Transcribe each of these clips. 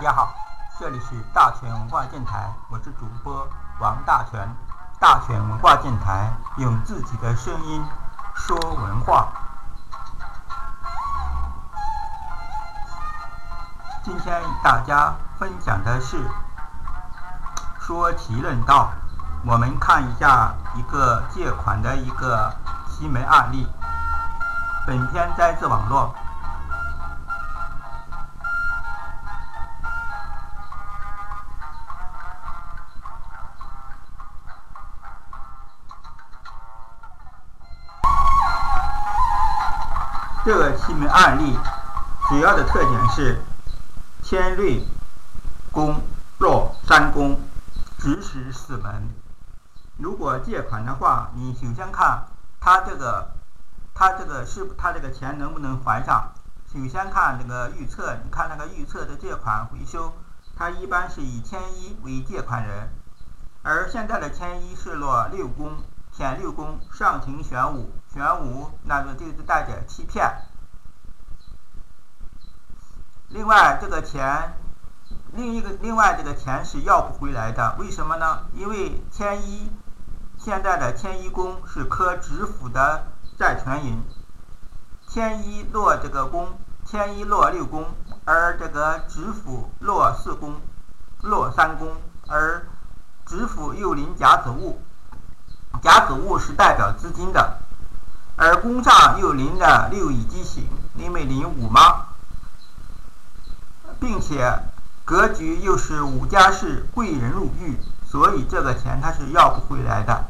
大家好，这里是大全文化电台，我是主播王大全。大全文化电台用自己的声音说文化。今天与大家分享的是说奇论道。我们看一下一个借款的一个奇门案例。本篇摘自网络。这个奇门案例主要的特点是天瑞宫落三宫，直使四门。如果借款的话，你首先看他这个，他这个是他这个钱能不能还上？首先看这个预测，你看那个预测的借款回收，他一般是以天一为借款人，而现在的天一是落六宫，天六宫上庭玄武。玄武，那个就是带着欺骗。另外，这个钱，另一个另外这个钱是要不回来的，为什么呢？因为天一现在的天一宫是科知府的债权人，天一落这个宫，天一落六宫，而这个知府落四宫，落三宫，而知府又临甲子戊，甲子戊是代表资金的。而宫上又临着六乙鸡刑，因为临五吗？并且格局又是五家是贵人入狱，所以这个钱他是要不回来的。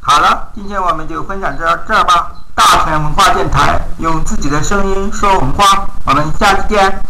好了，今天我们就分享到这儿吧。大全文化电台用自己的声音说文化，我们下期见。